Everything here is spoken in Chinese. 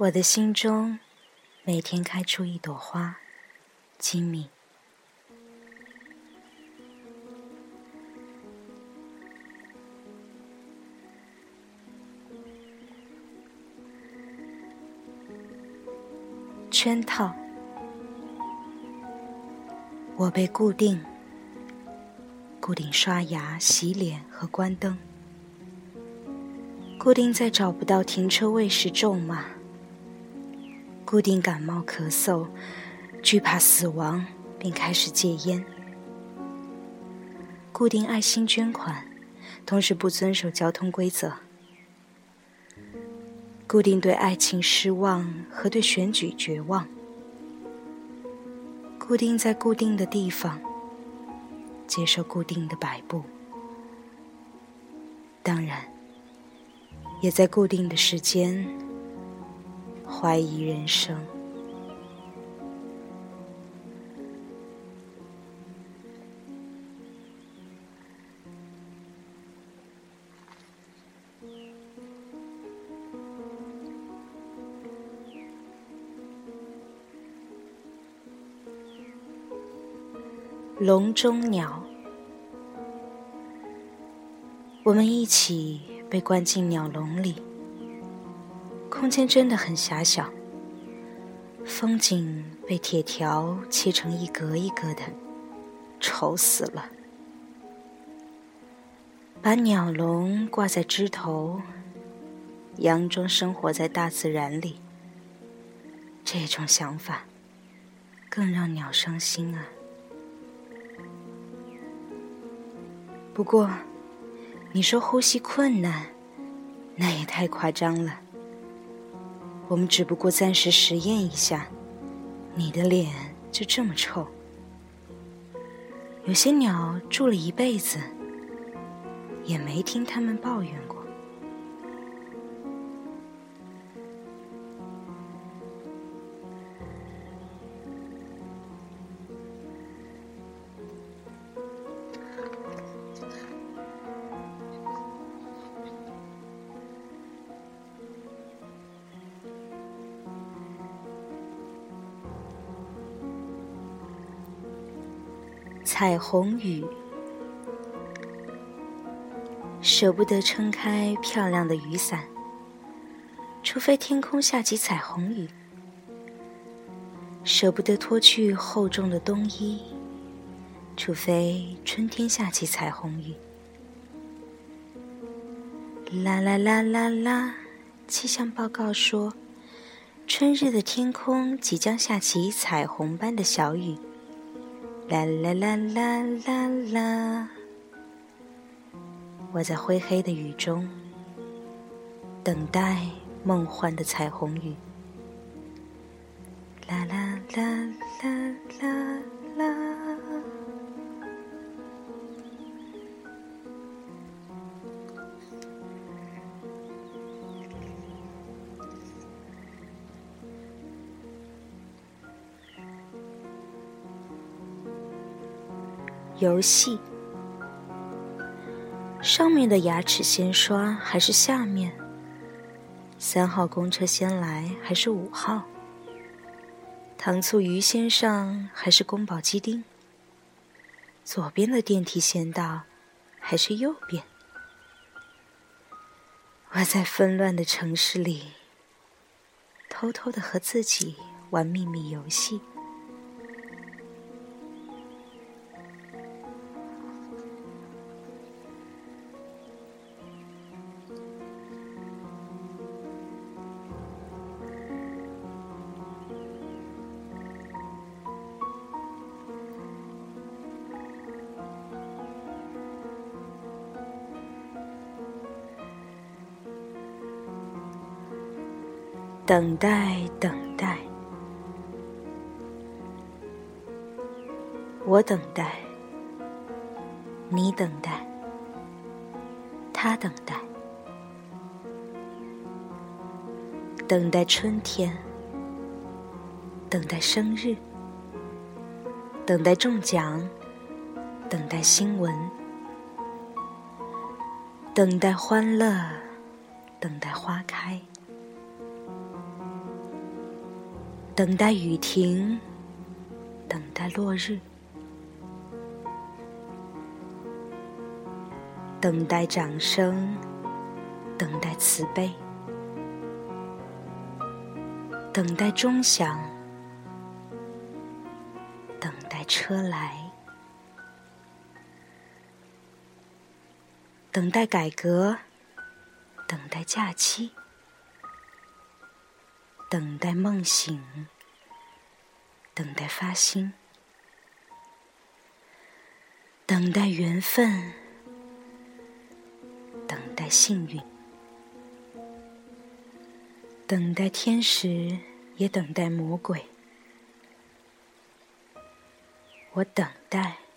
我的心中每天开出一朵花，金米。圈套，我被固定，固定刷牙、洗脸和关灯，固定在找不到停车位时咒骂，固定感冒咳嗽，惧怕死亡并开始戒烟，固定爱心捐款，同时不遵守交通规则。固定对爱情失望和对选举绝望，固定在固定的地方接受固定的摆布，当然，也在固定的时间怀疑人生。笼中鸟，我们一起被关进鸟笼里。空间真的很狭小，风景被铁条切成一格一格的，丑死了。把鸟笼挂在枝头，佯装生活在大自然里。这种想法更让鸟伤心啊。不过，你说呼吸困难，那也太夸张了。我们只不过暂时实验一下，你的脸就这么臭。有些鸟住了一辈子，也没听他们抱怨过。彩虹雨，舍不得撑开漂亮的雨伞，除非天空下起彩虹雨；舍不得脱去厚重的冬衣，除非春天下起彩虹雨。啦啦啦啦啦！气象报告说，春日的天空即将下起彩虹般的小雨。啦啦啦啦啦啦！我在灰黑的雨中等待梦幻的彩虹雨。啦啦啦啦啦啦！游戏，上面的牙齿先刷还是下面？三号公车先来还是五号？糖醋鱼先上还是宫保鸡丁？左边的电梯先到还是右边？我在纷乱的城市里，偷偷的和自己玩秘密游戏。等待，等待，我等待，你等待，他等待，等待春天，等待生日，等待中奖，等待新闻，等待欢乐，等待花开。等待雨停，等待落日，等待掌声，等待慈悲，等待钟响，等待车来，等待改革，等待假期。等待梦醒，等待发心，等待缘分，等待幸运，等待天使，也等待魔鬼。我等待。